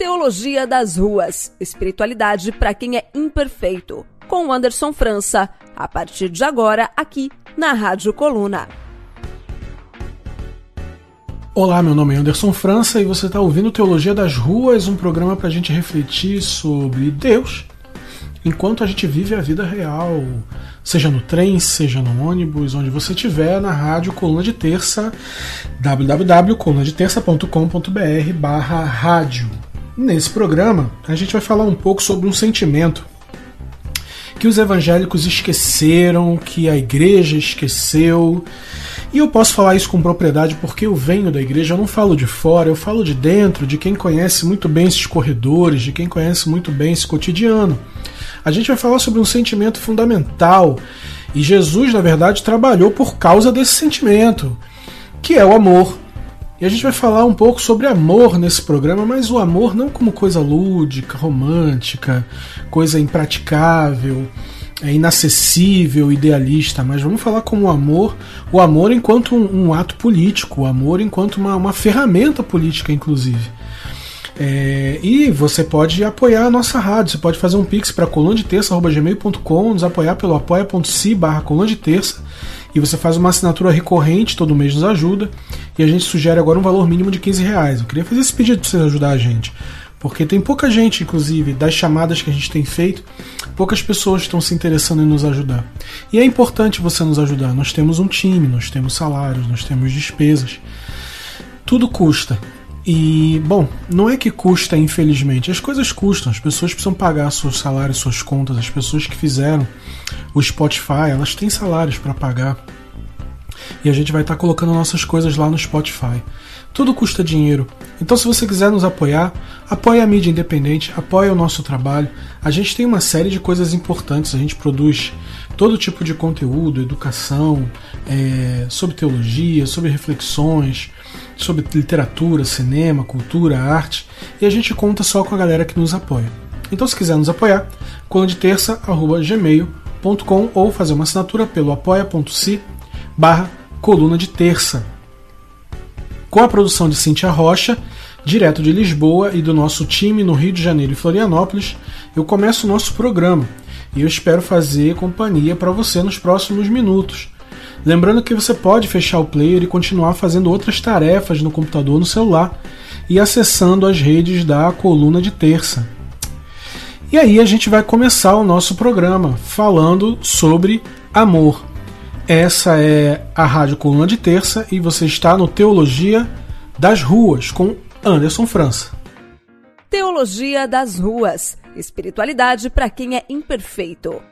Teologia das Ruas, espiritualidade para quem é imperfeito, com Anderson França, a partir de agora aqui na Rádio Coluna. Olá, meu nome é Anderson França e você está ouvindo Teologia das Ruas, um programa para a gente refletir sobre Deus enquanto a gente vive a vida real, seja no trem, seja no ônibus, onde você estiver, na rádio Coluna de Terça, www.colunadeterça.com.br barra rádio. Nesse programa, a gente vai falar um pouco sobre um sentimento que os evangélicos esqueceram, que a igreja esqueceu. E eu posso falar isso com propriedade porque eu venho da igreja, eu não falo de fora, eu falo de dentro, de quem conhece muito bem esses corredores, de quem conhece muito bem esse cotidiano. A gente vai falar sobre um sentimento fundamental e Jesus, na verdade, trabalhou por causa desse sentimento, que é o amor. E a gente vai falar um pouco sobre amor nesse programa, mas o amor não como coisa lúdica, romântica, coisa impraticável, é inacessível, idealista, mas vamos falar como o amor, o amor enquanto um, um ato político, o amor enquanto uma, uma ferramenta política, inclusive. É, e você pode apoiar a nossa rádio, você pode fazer um pix para colundeterça.gmail.com, nos apoiar pelo apoia.se barra de terça e você faz uma assinatura recorrente, todo mês nos ajuda, e a gente sugere agora um valor mínimo de 15 reais. Eu queria fazer esse pedido para você ajudar a gente, porque tem pouca gente, inclusive, das chamadas que a gente tem feito, poucas pessoas estão se interessando em nos ajudar. E é importante você nos ajudar. Nós temos um time, nós temos salários, nós temos despesas. Tudo custa. E, bom, não é que custa, infelizmente, as coisas custam, as pessoas precisam pagar seus salários, suas contas, as pessoas que fizeram o Spotify, elas têm salários para pagar. E a gente vai estar tá colocando nossas coisas lá no Spotify. Tudo custa dinheiro. Então, se você quiser nos apoiar, apoie a mídia independente, apoie o nosso trabalho. A gente tem uma série de coisas importantes. A gente produz todo tipo de conteúdo, educação, é, sobre teologia, sobre reflexões, sobre literatura, cinema, cultura, arte, e a gente conta só com a galera que nos apoia. Então, se quiser nos apoiar, colunadeterça.gmail.com ou fazer uma assinatura pelo apoia.se barra coluna de terça. Com a produção de Cintia Rocha, direto de Lisboa e do nosso time no Rio de Janeiro e Florianópolis, eu começo o nosso programa e eu espero fazer companhia para você nos próximos minutos. Lembrando que você pode fechar o player e continuar fazendo outras tarefas no computador no celular e acessando as redes da coluna de terça. E aí a gente vai começar o nosso programa falando sobre amor. Essa é a Rádio Coluna de Terça e você está no Teologia das Ruas com Anderson França. Teologia das Ruas. Espiritualidade para quem é imperfeito.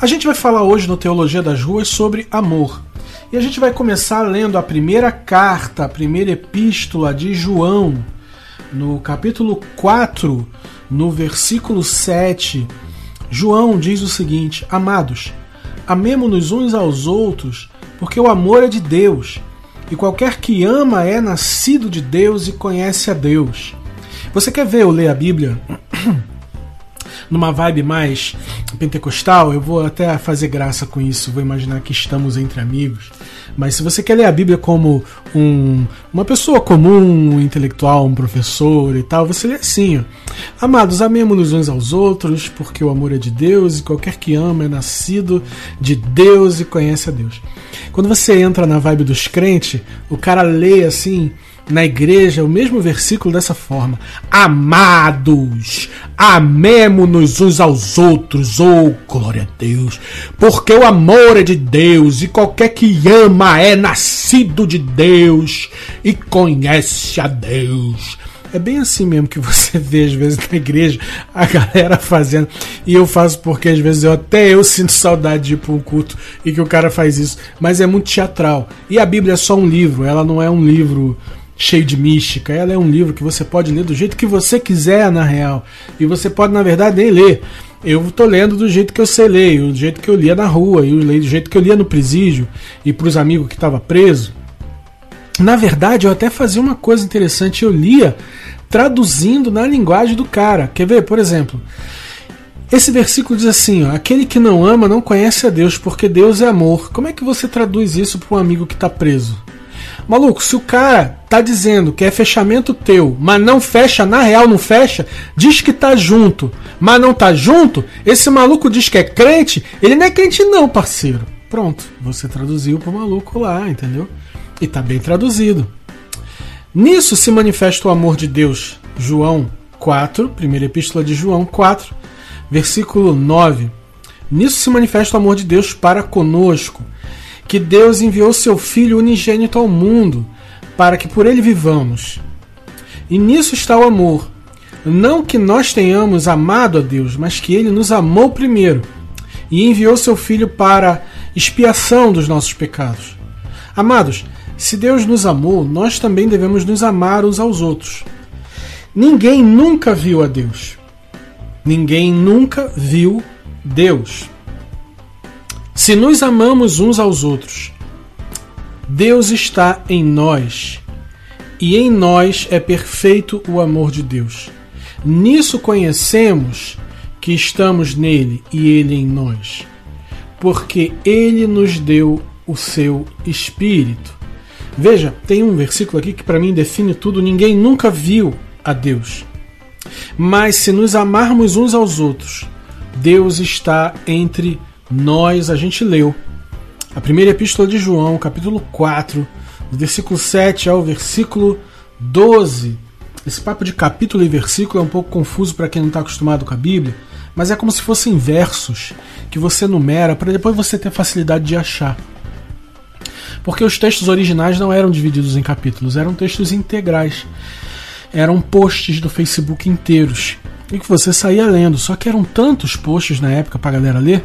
A gente vai falar hoje no Teologia das Ruas sobre amor. E a gente vai começar lendo a primeira carta, a primeira epístola de João, no capítulo 4, no versículo 7. João diz o seguinte: Amados, amemo-nos uns aos outros, porque o amor é de Deus, e qualquer que ama é nascido de Deus e conhece a Deus. Você quer ver eu ler a Bíblia? numa vibe mais pentecostal, eu vou até fazer graça com isso, vou imaginar que estamos entre amigos. Mas se você quer ler a Bíblia como um, uma pessoa comum, um intelectual, um professor e tal, você lê assim: ó. Amados, amemos-nos uns aos outros, porque o amor é de Deus e qualquer que ama é nascido de Deus e conhece a Deus. Quando você entra na vibe dos crentes, o cara lê assim na igreja o mesmo versículo dessa forma: Amados, amemo-nos uns aos outros, oh glória a Deus, porque o amor é de Deus e qualquer que ama é nascido de Deus e conhece a Deus. É bem assim mesmo que você vê às vezes na igreja a galera fazendo. E eu faço porque às vezes eu até eu sinto saudade de ir para um culto e que o cara faz isso. Mas é muito teatral. E a Bíblia é só um livro, ela não é um livro cheio de mística. Ela é um livro que você pode ler do jeito que você quiser, na real. E você pode, na verdade, nem ler. Eu tô lendo do jeito que eu sei ler, do jeito que eu lia na rua, e eu do jeito que eu lia no presídio e para os amigos que estavam presos. Na verdade, eu até fazia uma coisa interessante, eu lia traduzindo na linguagem do cara. Quer ver, por exemplo, esse versículo diz assim: ó, aquele que não ama não conhece a Deus, porque Deus é amor. Como é que você traduz isso para um amigo que está preso? Maluco, se o cara tá dizendo que é fechamento teu, mas não fecha, na real não fecha, diz que tá junto, mas não tá junto, esse maluco diz que é crente, ele não é crente não, parceiro. Pronto, você traduziu pro maluco lá, entendeu? E tá bem traduzido. Nisso se manifesta o amor de Deus. João 4, primeira epístola de João 4, versículo 9. Nisso se manifesta o amor de Deus para conosco que Deus enviou seu Filho unigênito ao mundo, para que por ele vivamos. E nisso está o amor. Não que nós tenhamos amado a Deus, mas que ele nos amou primeiro e enviou seu Filho para expiação dos nossos pecados. Amados, se Deus nos amou, nós também devemos nos amar uns aos outros. Ninguém nunca viu a Deus. Ninguém nunca viu Deus. Se nos amamos uns aos outros, Deus está em nós, e em nós é perfeito o amor de Deus. Nisso conhecemos que estamos nele e ele em nós, porque ele nos deu o seu espírito. Veja, tem um versículo aqui que para mim define tudo: ninguém nunca viu a Deus. Mas se nos amarmos uns aos outros, Deus está entre nós, a gente leu a primeira epístola de João, capítulo 4, do versículo 7 ao versículo 12. Esse papo de capítulo e versículo é um pouco confuso para quem não está acostumado com a Bíblia, mas é como se fossem versos que você numera para depois você ter facilidade de achar. Porque os textos originais não eram divididos em capítulos, eram textos integrais. Eram posts do Facebook inteiros. E que você saía lendo. Só que eram tantos posts na época para a galera ler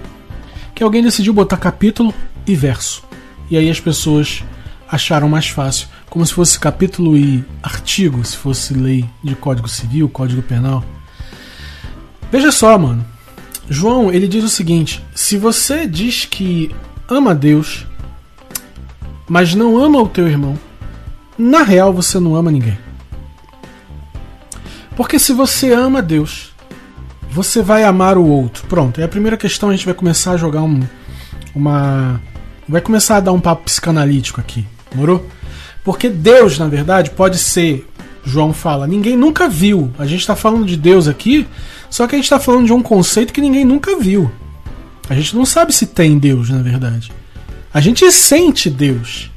que alguém decidiu botar capítulo e verso. E aí as pessoas acharam mais fácil, como se fosse capítulo e artigo, se fosse lei de Código Civil, Código Penal. Veja só, mano. João, ele diz o seguinte: se você diz que ama Deus, mas não ama o teu irmão, na real você não ama ninguém. Porque se você ama Deus, você vai amar o outro. Pronto, é a primeira questão. A gente vai começar a jogar um, uma. Vai começar a dar um papo psicanalítico aqui, morou? Porque Deus, na verdade, pode ser. João fala, ninguém nunca viu. A gente está falando de Deus aqui, só que a gente está falando de um conceito que ninguém nunca viu. A gente não sabe se tem Deus, na verdade. A gente sente Deus,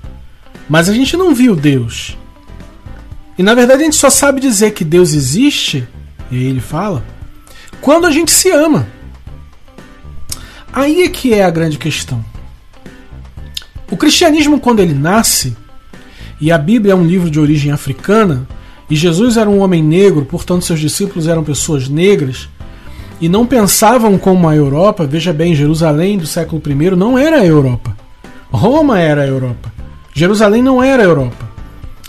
mas a gente não viu Deus. E na verdade a gente só sabe dizer que Deus existe, e aí ele fala, quando a gente se ama. Aí é que é a grande questão. O cristianismo, quando ele nasce, e a Bíblia é um livro de origem africana, e Jesus era um homem negro, portanto seus discípulos eram pessoas negras, e não pensavam como a Europa, veja bem, Jerusalém do século I não era a Europa. Roma era a Europa. Jerusalém não era a Europa.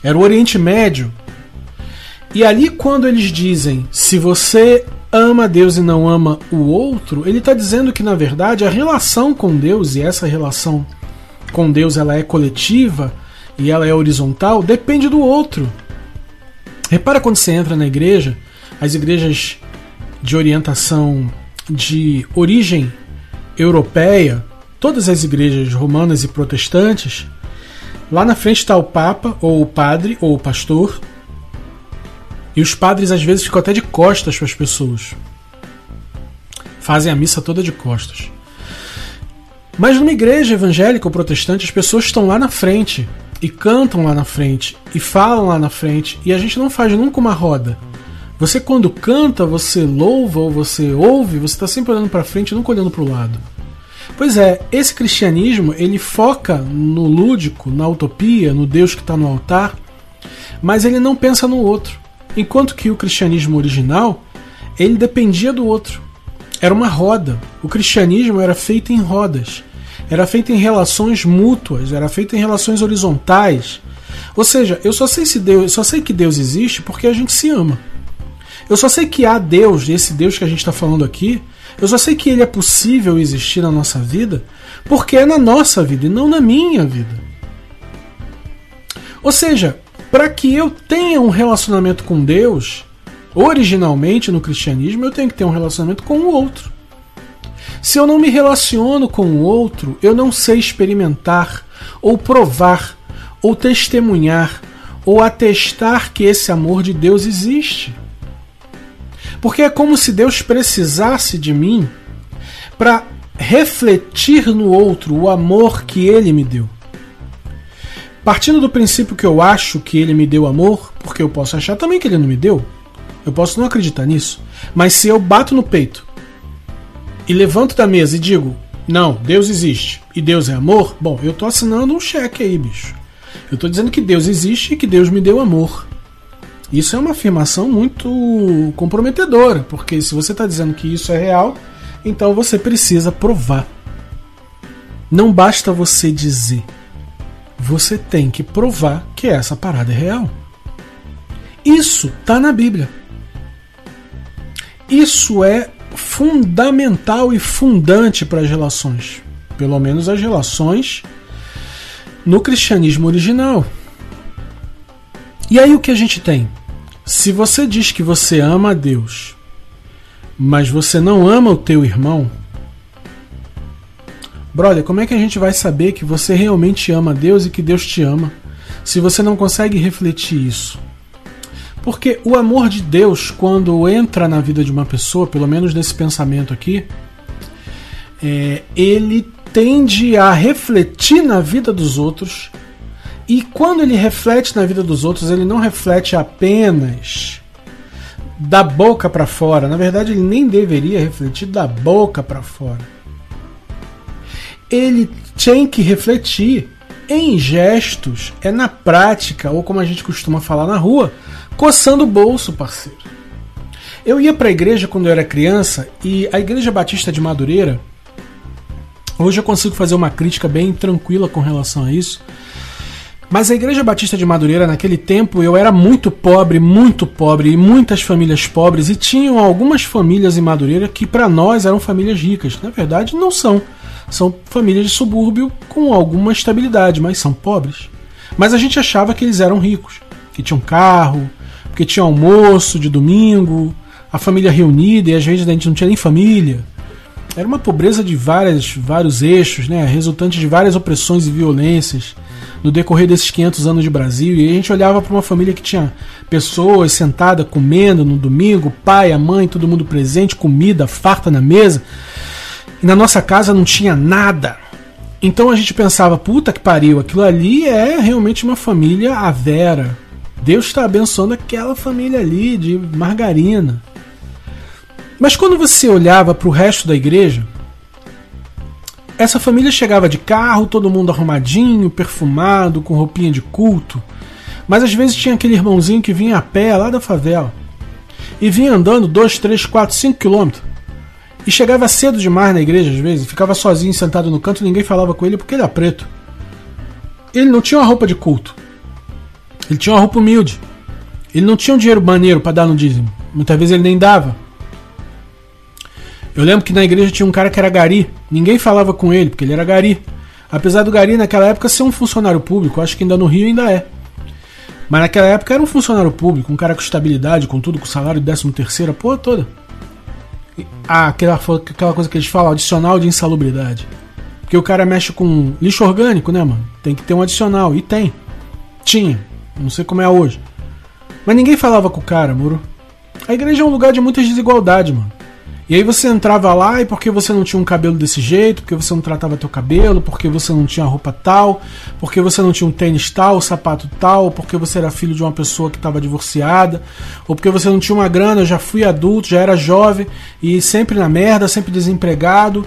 Era o Oriente Médio. E ali, quando eles dizem: se você ama Deus e não ama o outro, ele está dizendo que na verdade a relação com Deus e essa relação com Deus ela é coletiva e ela é horizontal, depende do outro. Repara quando você entra na igreja, as igrejas de orientação de origem europeia, todas as igrejas romanas e protestantes, lá na frente está o Papa, ou o Padre, ou o Pastor, e os padres às vezes ficam até de costas para as pessoas. Fazem a missa toda de costas. Mas numa igreja evangélica ou protestante, as pessoas estão lá na frente e cantam lá na frente e falam lá na frente e a gente não faz nunca uma roda. Você quando canta, você louva ou você ouve, você está sempre olhando para frente, nunca olhando para o lado. Pois é, esse cristianismo ele foca no lúdico, na utopia, no Deus que está no altar, mas ele não pensa no outro. Enquanto que o cristianismo original, ele dependia do outro. Era uma roda. O cristianismo era feito em rodas. Era feito em relações mútuas, era feito em relações horizontais. Ou seja, eu só sei se Deus, eu só sei que Deus existe porque a gente se ama. Eu só sei que há Deus, esse Deus que a gente está falando aqui, eu só sei que ele é possível existir na nossa vida porque é na nossa vida e não na minha vida. Ou seja, para que eu tenha um relacionamento com Deus, originalmente no cristianismo, eu tenho que ter um relacionamento com o outro. Se eu não me relaciono com o outro, eu não sei experimentar, ou provar, ou testemunhar, ou atestar que esse amor de Deus existe. Porque é como se Deus precisasse de mim para refletir no outro o amor que ele me deu. Partindo do princípio que eu acho que ele me deu amor, porque eu posso achar também que ele não me deu, eu posso não acreditar nisso, mas se eu bato no peito e levanto da mesa e digo, não, Deus existe e Deus é amor, bom, eu tô assinando um cheque aí, bicho. Eu tô dizendo que Deus existe e que Deus me deu amor. Isso é uma afirmação muito comprometedora, porque se você está dizendo que isso é real, então você precisa provar. Não basta você dizer você tem que provar que essa parada é real. Isso está na Bíblia. Isso é fundamental e fundante para as relações. Pelo menos as relações no cristianismo original. E aí o que a gente tem? Se você diz que você ama a Deus, mas você não ama o teu irmão, Brother, como é que a gente vai saber que você realmente ama Deus e que Deus te ama se você não consegue refletir isso? Porque o amor de Deus, quando entra na vida de uma pessoa, pelo menos nesse pensamento aqui, é, ele tende a refletir na vida dos outros. E quando ele reflete na vida dos outros, ele não reflete apenas da boca para fora. Na verdade, ele nem deveria refletir da boca para fora ele tem que refletir em gestos, é na prática, ou como a gente costuma falar na rua, coçando o bolso, parceiro. Eu ia para a igreja quando eu era criança e a Igreja Batista de Madureira, hoje eu consigo fazer uma crítica bem tranquila com relação a isso. Mas a Igreja Batista de Madureira, naquele tempo, eu era muito pobre, muito pobre, e muitas famílias pobres, e tinham algumas famílias em Madureira que para nós eram famílias ricas. Na verdade, não são são famílias de subúrbio com alguma estabilidade, mas são pobres. Mas a gente achava que eles eram ricos, que tinham carro, que tinha almoço de domingo, a família reunida e às vezes a gente não tinha nem família. Era uma pobreza de várias, vários eixos, né, resultante de várias opressões e violências no decorrer desses 500 anos de Brasil. E a gente olhava para uma família que tinha pessoas sentadas comendo no domingo, pai, a mãe, todo mundo presente, comida farta na mesa. E na nossa casa não tinha nada. Então a gente pensava, puta que pariu, aquilo ali é realmente uma família a vera. Deus está abençoando aquela família ali de margarina. Mas quando você olhava para o resto da igreja, essa família chegava de carro, todo mundo arrumadinho, perfumado, com roupinha de culto. Mas às vezes tinha aquele irmãozinho que vinha a pé lá da favela e vinha andando 2, 3, 4, 5 quilômetros e chegava cedo demais na igreja, às vezes, ficava sozinho sentado no canto, ninguém falava com ele porque ele era preto. Ele não tinha uma roupa de culto. Ele tinha uma roupa humilde. Ele não tinha um dinheiro maneiro para dar no dízimo. Muitas vezes ele nem dava. Eu lembro que na igreja tinha um cara que era gari. Ninguém falava com ele, porque ele era gari. Apesar do gari naquela época ser um funcionário público, acho que ainda no Rio ainda é. Mas naquela época era um funcionário público, um cara com estabilidade, com tudo, com salário 13 terceira, porra toda. Ah, aquela, aquela coisa que eles falam, adicional de insalubridade. Porque o cara mexe com lixo orgânico, né, mano? Tem que ter um adicional. E tem. Tinha. Não sei como é hoje. Mas ninguém falava com o cara, moro? A igreja é um lugar de muitas desigualdades, mano. E aí você entrava lá e porque você não tinha um cabelo desse jeito, porque você não tratava teu cabelo, porque você não tinha roupa tal, porque você não tinha um tênis tal, sapato tal, porque você era filho de uma pessoa que estava divorciada, ou porque você não tinha uma grana, eu já fui adulto, já era jovem e sempre na merda, sempre desempregado.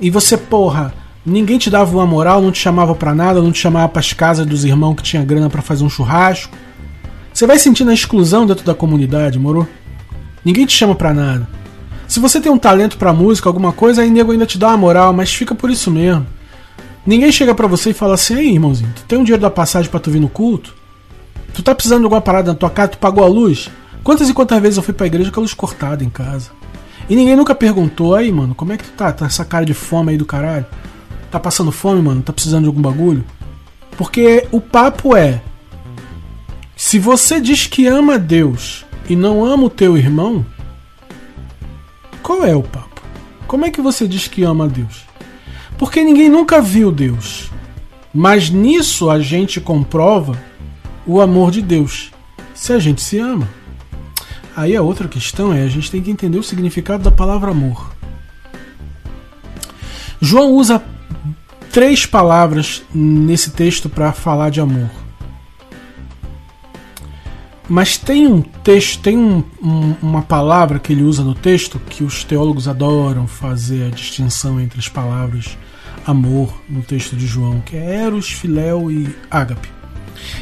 E você, porra, ninguém te dava uma moral, não te chamava para nada, não te chamava para as casas dos irmãos que tinha grana para fazer um churrasco. Você vai sentindo a exclusão dentro da comunidade, moro? Ninguém te chama para nada. Se você tem um talento para música, alguma coisa, aí nego ainda te dá uma moral, mas fica por isso mesmo. Ninguém chega para você e fala assim: "Aí, irmãozinho, tu tem um dinheiro da passagem para tu vir no culto?" Tu tá precisando de alguma parada na tua casa, tu pagou a luz? Quantas e quantas vezes eu fui pra igreja com a luz cortada em casa? E ninguém nunca perguntou, aí, mano, como é que tu tá? Tá essa cara de fome aí do caralho? Tá passando fome, mano? Tá precisando de algum bagulho? Porque o papo é: se você diz que ama Deus e não ama o teu irmão, qual é o papo? Como é que você diz que ama Deus? Porque ninguém nunca viu Deus. Mas nisso a gente comprova o amor de Deus. Se a gente se ama. Aí a outra questão é a gente tem que entender o significado da palavra amor. João usa três palavras nesse texto para falar de amor. Mas tem um texto, tem um, um, uma palavra que ele usa no texto que os teólogos adoram fazer a distinção entre as palavras amor no texto de João, que é eros, filéu e ágape.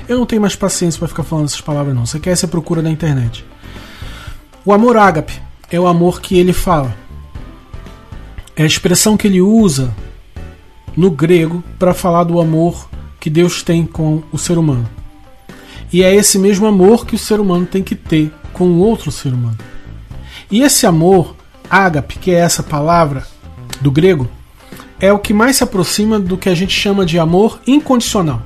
Eu não tenho mais paciência para ficar falando essas palavras não. Você quer você procura na internet. O amor ágape é o amor que ele fala. É a expressão que ele usa no grego para falar do amor que Deus tem com o ser humano. E é esse mesmo amor que o ser humano tem que ter com o outro ser humano. E esse amor, ágape, que é essa palavra do grego, é o que mais se aproxima do que a gente chama de amor incondicional.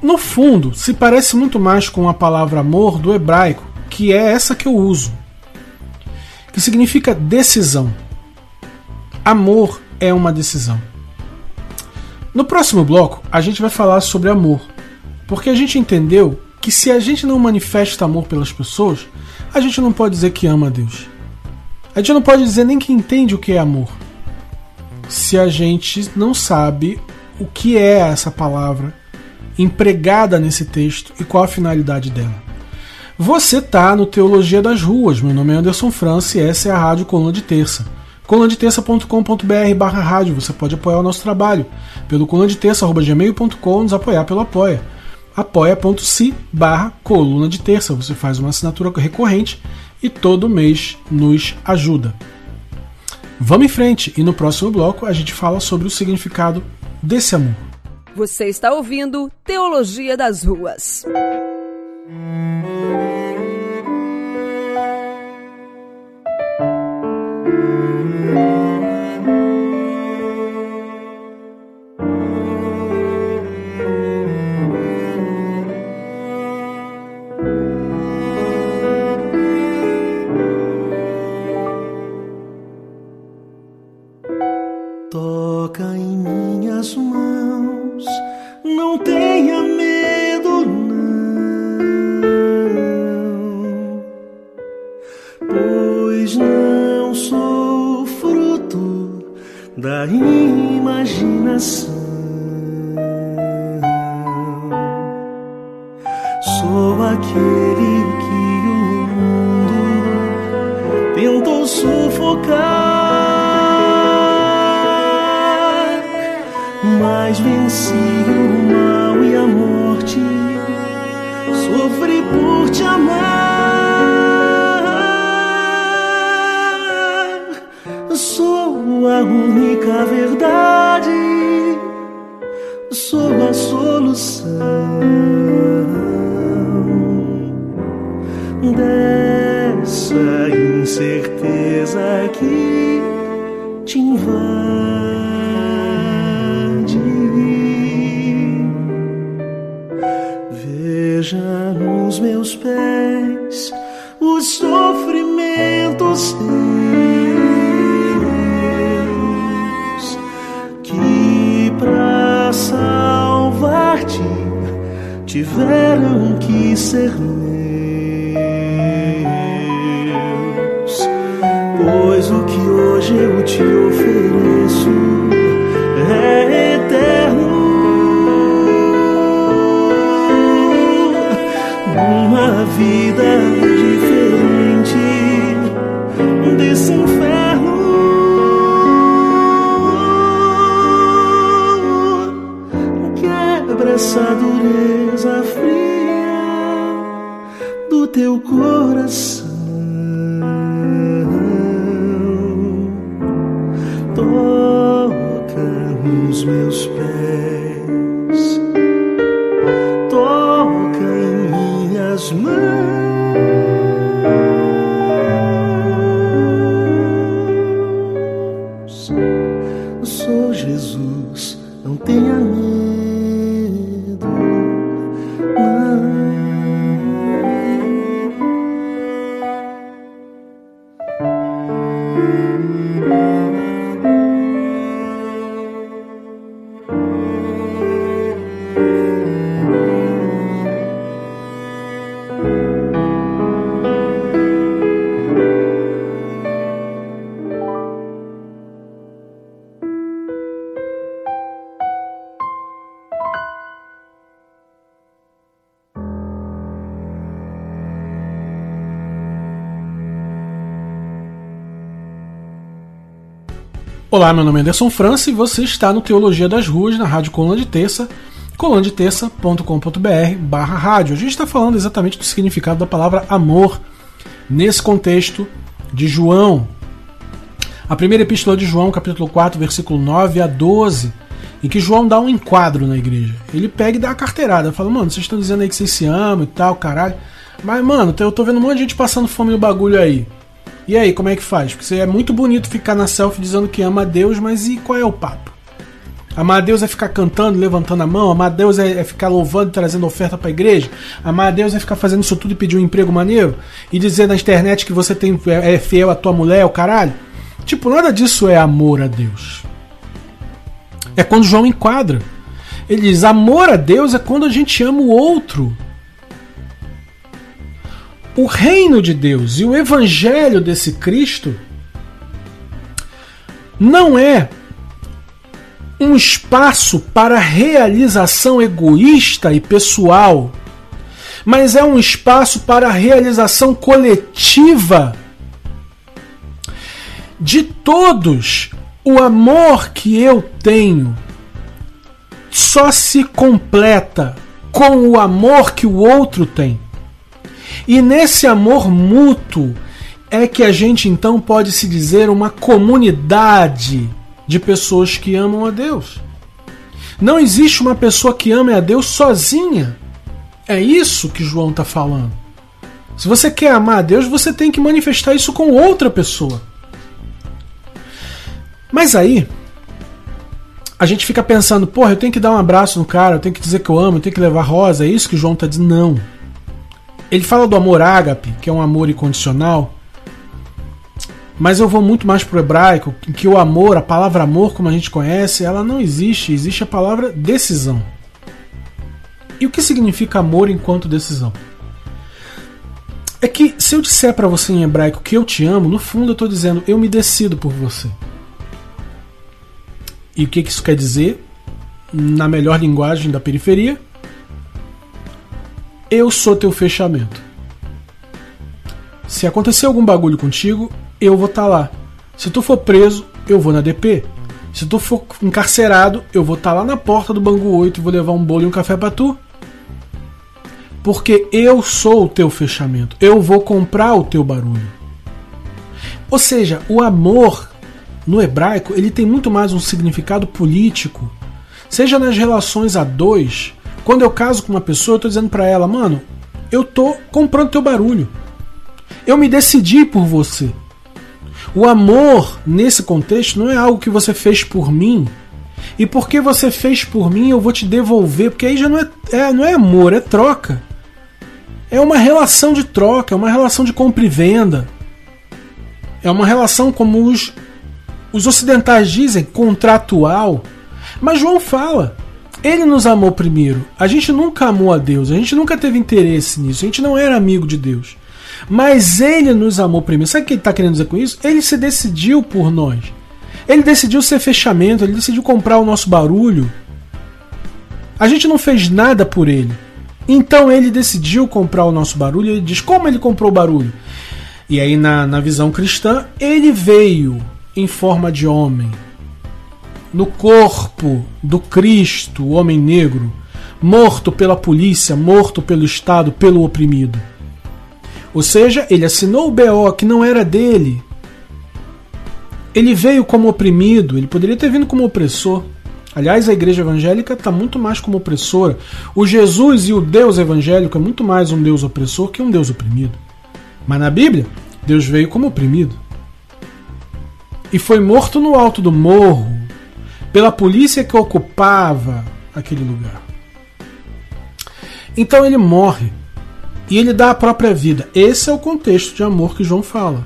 No fundo, se parece muito mais com a palavra amor do hebraico, que é essa que eu uso, que significa decisão. Amor é uma decisão. No próximo bloco, a gente vai falar sobre amor, porque a gente entendeu que se a gente não manifesta amor pelas pessoas, a gente não pode dizer que ama a Deus. A gente não pode dizer nem que entende o que é amor, se a gente não sabe o que é essa palavra empregada nesse texto e qual a finalidade dela. Você tá no Teologia das Ruas. Meu nome é Anderson França e essa é a Rádio Coluna de Terça. colunadeterça.com.br barra rádio. Você pode apoiar o nosso trabalho pelo colunadeterça.gmail.com nos apoiar pelo Apoia. apoia.se barra coluna de terça. Você faz uma assinatura recorrente e todo mês nos ajuda. Vamos em frente e no próximo bloco a gente fala sobre o significado desse amor. Você está ouvindo Teologia das Ruas. Tiveram que ser meus. Pois o que hoje eu te ofereço é eterno. Uma vida diferente desse inferno. Quebra essa dureza fria do teu coração. Olá, meu nome é Anderson França e você está no Teologia das Ruas, na Rádio Coluna de Terça, colunadetexta.com.br barra rádio. A gente está falando exatamente do significado da palavra amor nesse contexto de João. A primeira epístola de João, capítulo 4, versículo 9 a 12, em que João dá um enquadro na igreja. Ele pega e dá a carteirada, fala, mano, vocês estão dizendo aí que vocês se amam e tal, caralho. Mas, mano, eu tô vendo um monte de gente passando fome no bagulho aí. E aí, como é que faz? Porque é muito bonito ficar na selfie dizendo que ama a Deus, mas e qual é o papo? Amar a Deus é ficar cantando, levantando a mão. Amar a Deus é, é ficar louvando, trazendo oferta para a igreja. Amar a Deus é ficar fazendo isso tudo e pedir um emprego maneiro. E dizer na internet que você tem, é, é fiel à tua mulher, o caralho. Tipo, nada disso é amor a Deus. É quando João enquadra. Ele diz: amor a Deus é quando a gente ama o outro o reino de Deus e o evangelho desse Cristo não é um espaço para realização egoísta e pessoal, mas é um espaço para realização coletiva de todos. O amor que eu tenho só se completa com o amor que o outro tem. E nesse amor mútuo é que a gente então pode se dizer uma comunidade de pessoas que amam a Deus. Não existe uma pessoa que ame a Deus sozinha. É isso que João está falando. Se você quer amar a Deus, você tem que manifestar isso com outra pessoa. Mas aí, a gente fica pensando, porra, eu tenho que dar um abraço no cara, eu tenho que dizer que eu amo, eu tenho que levar rosa, é isso que João está dizendo? Não. Ele fala do amor ágape, que é um amor incondicional, mas eu vou muito mais pro hebraico, que o amor, a palavra amor, como a gente conhece, ela não existe, existe a palavra decisão. E o que significa amor enquanto decisão? É que se eu disser para você em hebraico que eu te amo, no fundo eu estou dizendo eu me decido por você. E o que isso quer dizer? Na melhor linguagem da periferia, eu sou teu fechamento. Se acontecer algum bagulho contigo, eu vou estar tá lá. Se tu for preso, eu vou na DP. Se tu for encarcerado, eu vou estar tá lá na porta do Bangu 8 e vou levar um bolo e um café para tu. Porque eu sou o teu fechamento. Eu vou comprar o teu barulho. Ou seja, o amor no hebraico, ele tem muito mais um significado político. Seja nas relações a dois, quando eu caso com uma pessoa, eu tô dizendo para ela, mano, eu tô comprando teu barulho. Eu me decidi por você. O amor, nesse contexto, não é algo que você fez por mim. E porque você fez por mim, eu vou te devolver. Porque aí já não é, é, não é amor, é troca. É uma relação de troca, é uma relação de compra e venda. É uma relação, como os, os ocidentais dizem, contratual. Mas João fala: ele nos amou primeiro. A gente nunca amou a Deus, a gente nunca teve interesse nisso, a gente não era amigo de Deus. Mas ele nos amou primeiro. Sabe o que ele está querendo dizer com isso? Ele se decidiu por nós. Ele decidiu ser fechamento, ele decidiu comprar o nosso barulho. A gente não fez nada por ele. Então ele decidiu comprar o nosso barulho. Ele diz: como ele comprou o barulho? E aí, na, na visão cristã, ele veio em forma de homem no corpo do Cristo, o homem negro, morto pela polícia, morto pelo Estado, pelo oprimido. Ou seja, ele assinou o BO que não era dele. Ele veio como oprimido, ele poderia ter vindo como opressor. Aliás, a igreja evangélica está muito mais como opressora. O Jesus e o Deus evangélico é muito mais um Deus opressor que um Deus oprimido. Mas na Bíblia, Deus veio como oprimido. E foi morto no alto do morro, pela polícia que ocupava aquele lugar. Então ele morre e ele dá a própria vida. Esse é o contexto de amor que João fala.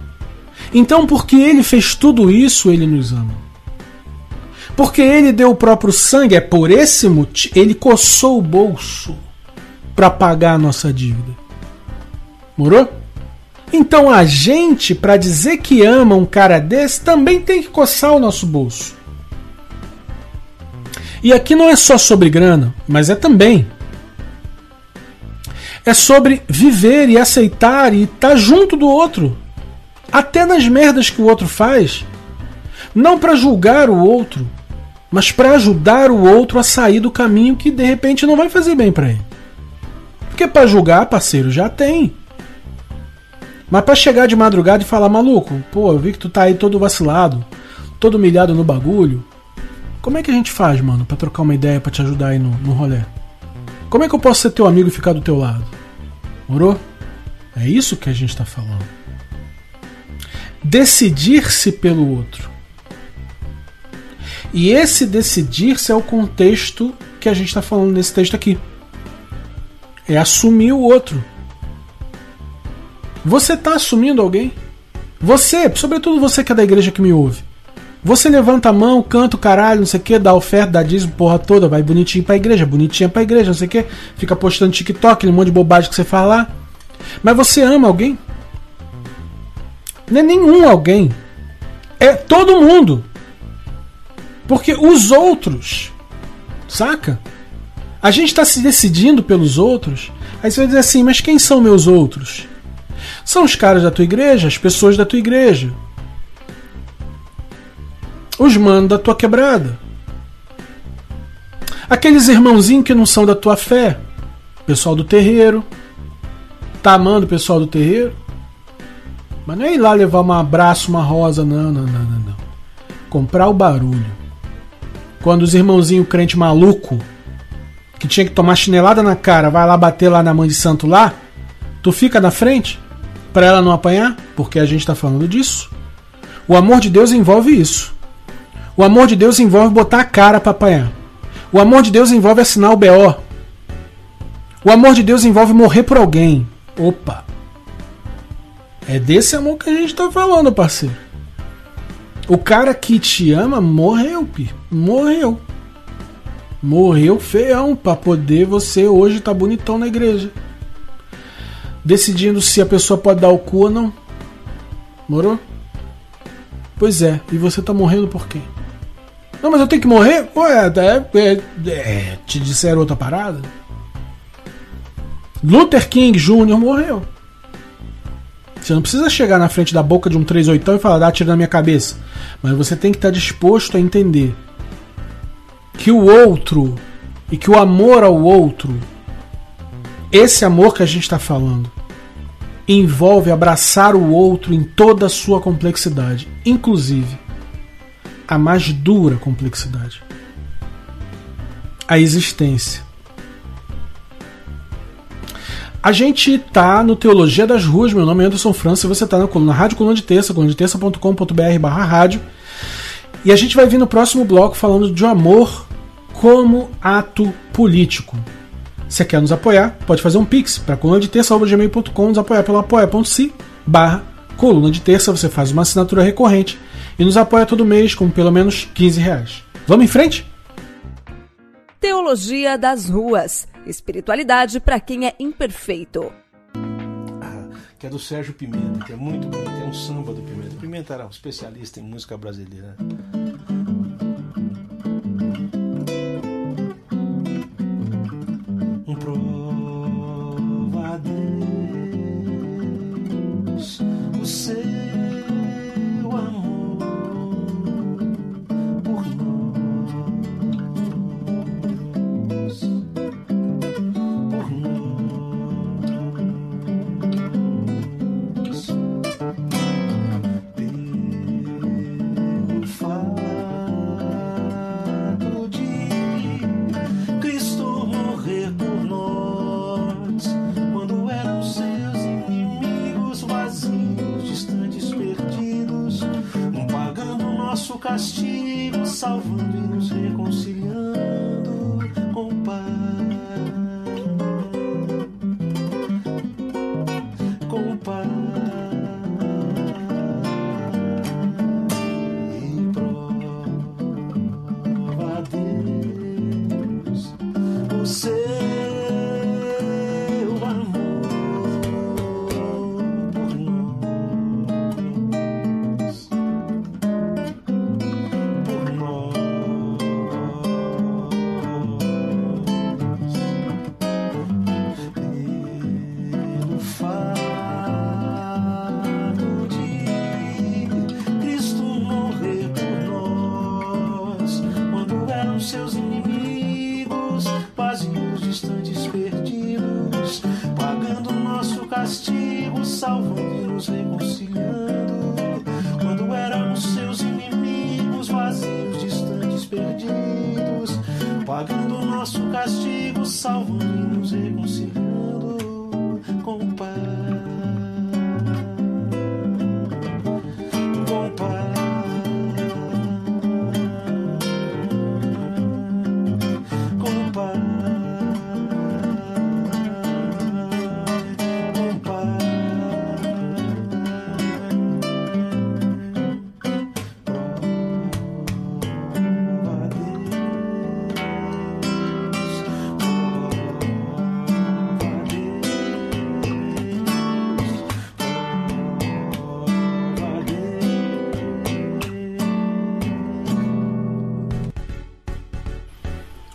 Então, porque ele fez tudo isso, ele nos ama. Porque ele deu o próprio sangue, é por esse motivo, ele coçou o bolso para pagar a nossa dívida. Morou? Então a gente, para dizer que ama um cara desse, também tem que coçar o nosso bolso. E aqui não é só sobre grana, mas é também. É sobre viver e aceitar e estar tá junto do outro. Até nas merdas que o outro faz. Não para julgar o outro, mas para ajudar o outro a sair do caminho que de repente não vai fazer bem para ele. Porque para julgar, parceiro, já tem. Mas para chegar de madrugada e falar, maluco, pô, eu vi que tu tá aí todo vacilado, todo humilhado no bagulho. Como é que a gente faz, mano, para trocar uma ideia, para te ajudar aí no, no rolê? Como é que eu posso ser teu amigo e ficar do teu lado? Morou? É isso que a gente tá falando. Decidir-se pelo outro. E esse decidir-se é o contexto que a gente está falando nesse texto aqui. É assumir o outro. Você está assumindo alguém? Você, sobretudo você que é da igreja que me ouve. Você levanta a mão, canta o caralho, não sei o que, dá oferta, dá dízimo, porra toda, vai bonitinho pra igreja, bonitinha pra igreja, não sei o que, fica postando TikTok, aquele monte de bobagem que você fala lá. Mas você ama alguém? Não é nenhum alguém. É todo mundo. Porque os outros, saca? A gente está se decidindo pelos outros. Aí você vai dizer assim, mas quem são meus outros? São os caras da tua igreja, as pessoas da tua igreja. Os manos da tua quebrada. Aqueles irmãozinhos que não são da tua fé. Pessoal do terreiro. Tá amando o pessoal do terreiro? Mas não é ir lá levar um abraço, uma rosa, não, não, não, não, não. Comprar o barulho. Quando os irmãozinhos crente maluco, que tinha que tomar chinelada na cara, vai lá bater lá na mãe de santo lá, tu fica na frente para ela não apanhar, porque a gente tá falando disso. O amor de Deus envolve isso. O amor de Deus envolve botar a cara para apanhar. O amor de Deus envolve assinar o BO. O amor de Deus envolve morrer por alguém. Opa! É desse amor que a gente tá falando, parceiro. O cara que te ama morreu, pi. Morreu. Morreu feião pra poder você hoje tá bonitão na igreja. Decidindo se a pessoa pode dar o cu ou não. Morou? Pois é, e você tá morrendo por quê? Não, mas eu tenho que morrer? Ué, é, é, é, te disseram outra parada? Luther King Jr. morreu. Você não precisa chegar na frente da boca de um 38 e falar, dá tiro na minha cabeça. Mas você tem que estar disposto a entender que o outro e que o amor ao outro, esse amor que a gente está falando, envolve abraçar o outro em toda a sua complexidade, inclusive a mais dura complexidade a existência. A gente tá no Teologia das Ruas, meu nome é Anderson França, você tá na coluna Rádio Coluna de Terça, colunaditerça.com.br barra rádio. E a gente vai vir no próximo bloco falando de amor como ato político. Você quer nos apoiar? Pode fazer um pix para coluna de terça.gmail.com, nos apoiar pelo apoia.se barra coluna de terça, você faz uma assinatura recorrente e nos apoia todo mês com pelo menos 15 reais. Vamos em frente? Teologia das Ruas. Espiritualidade para quem é imperfeito. Ah, que é do Sérgio Pimenta, que é muito bonito, é um samba do Pimenta. O Pimenta era um especialista em música brasileira.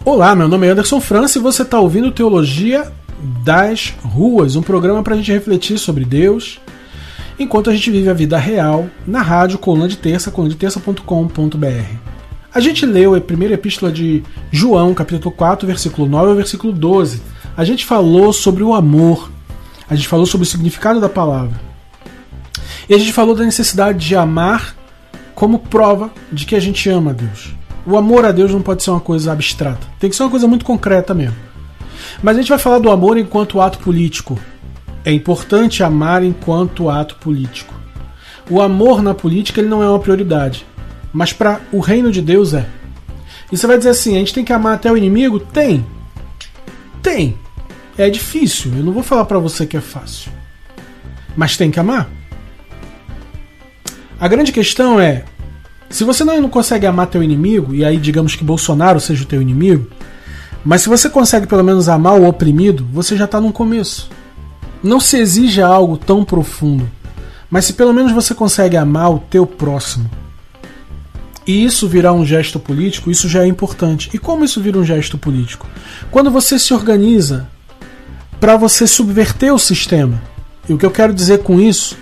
Olá, meu nome é Anderson França e você está ouvindo Teologia das Ruas, um programa para a gente refletir sobre Deus enquanto a gente vive a vida real na rádio Coluna de Terça, colunadeterça.com.br. A gente leu a primeira epístola de João, capítulo 4, versículo 9 ao versículo 12. A gente falou sobre o amor, a gente falou sobre o significado da palavra. E a gente falou da necessidade de amar como prova de que a gente ama a Deus. O amor a Deus não pode ser uma coisa abstrata, tem que ser uma coisa muito concreta mesmo. Mas a gente vai falar do amor enquanto ato político. É importante amar enquanto ato político. O amor na política ele não é uma prioridade, mas para o reino de Deus é. E você vai dizer assim: a gente tem que amar até o inimigo? Tem. Tem. É difícil, eu não vou falar para você que é fácil. Mas tem que amar. A grande questão é: se você não consegue amar teu inimigo, e aí digamos que Bolsonaro seja o teu inimigo, mas se você consegue pelo menos amar o oprimido, você já está num começo. Não se exige algo tão profundo, mas se pelo menos você consegue amar o teu próximo, e isso virar um gesto político, isso já é importante. E como isso vira um gesto político? Quando você se organiza para você subverter o sistema. E o que eu quero dizer com isso,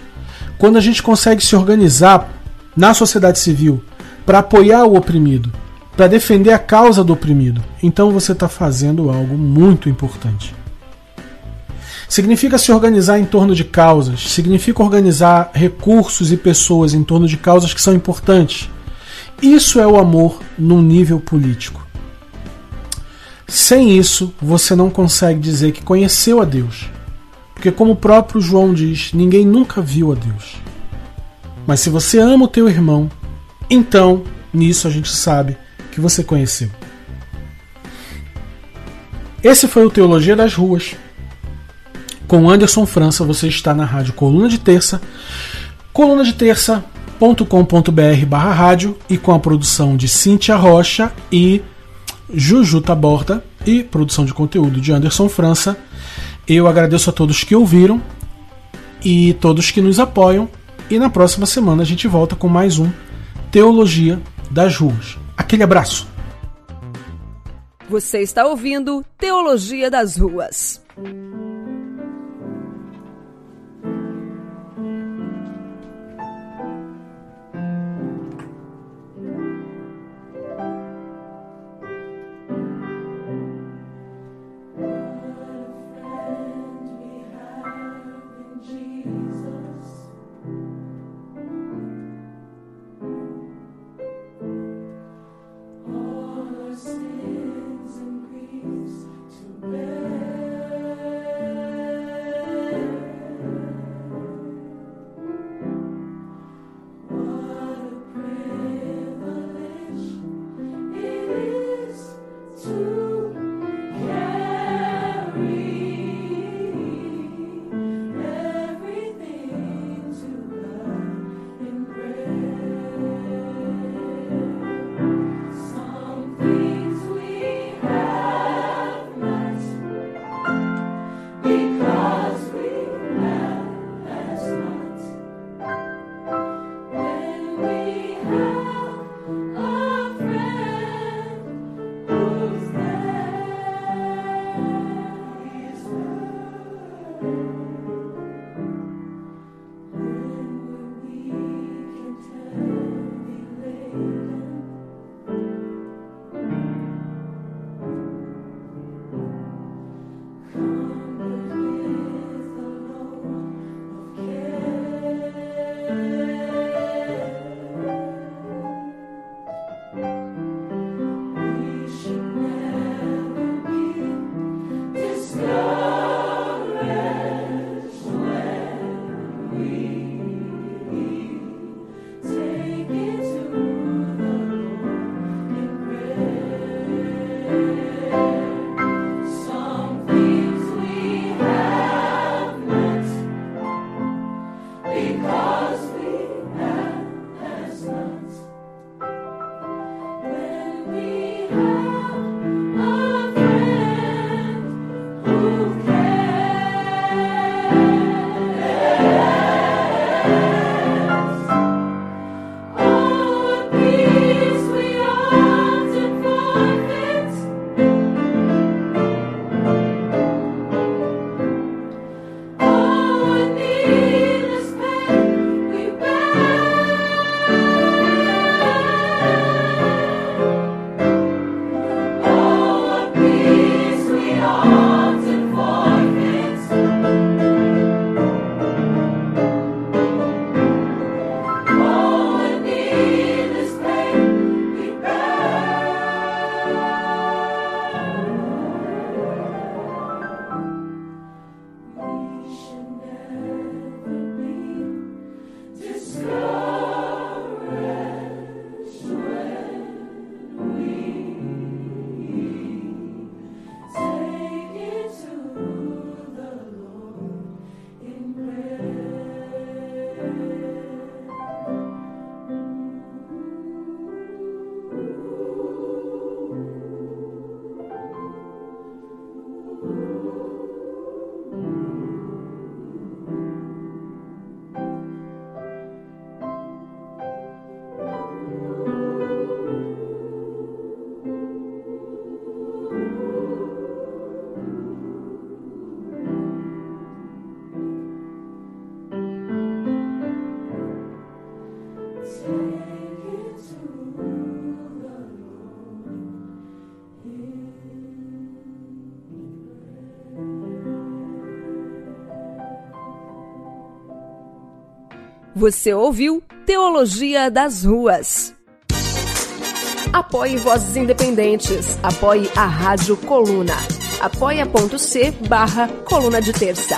quando a gente consegue se organizar na sociedade civil para apoiar o oprimido, para defender a causa do oprimido, então você está fazendo algo muito importante. Significa se organizar em torno de causas, significa organizar recursos e pessoas em torno de causas que são importantes. Isso é o amor num nível político. Sem isso, você não consegue dizer que conheceu a Deus. Porque, como o próprio João diz, ninguém nunca viu a Deus. Mas se você ama o teu irmão, então nisso a gente sabe que você conheceu. Esse foi o Teologia das Ruas. Com Anderson França, você está na rádio Coluna de Terça, coluna de terça.com.br barra rádio e com a produção de Cíntia Rocha e Juju Taborda e produção de conteúdo de Anderson França. Eu agradeço a todos que ouviram e todos que nos apoiam. E na próxima semana a gente volta com mais um Teologia das Ruas. Aquele abraço! Você está ouvindo Teologia das Ruas. Você ouviu Teologia das Ruas. Apoie Vozes Independentes. Apoie a Rádio Coluna. apoia.c barra Coluna de Terça.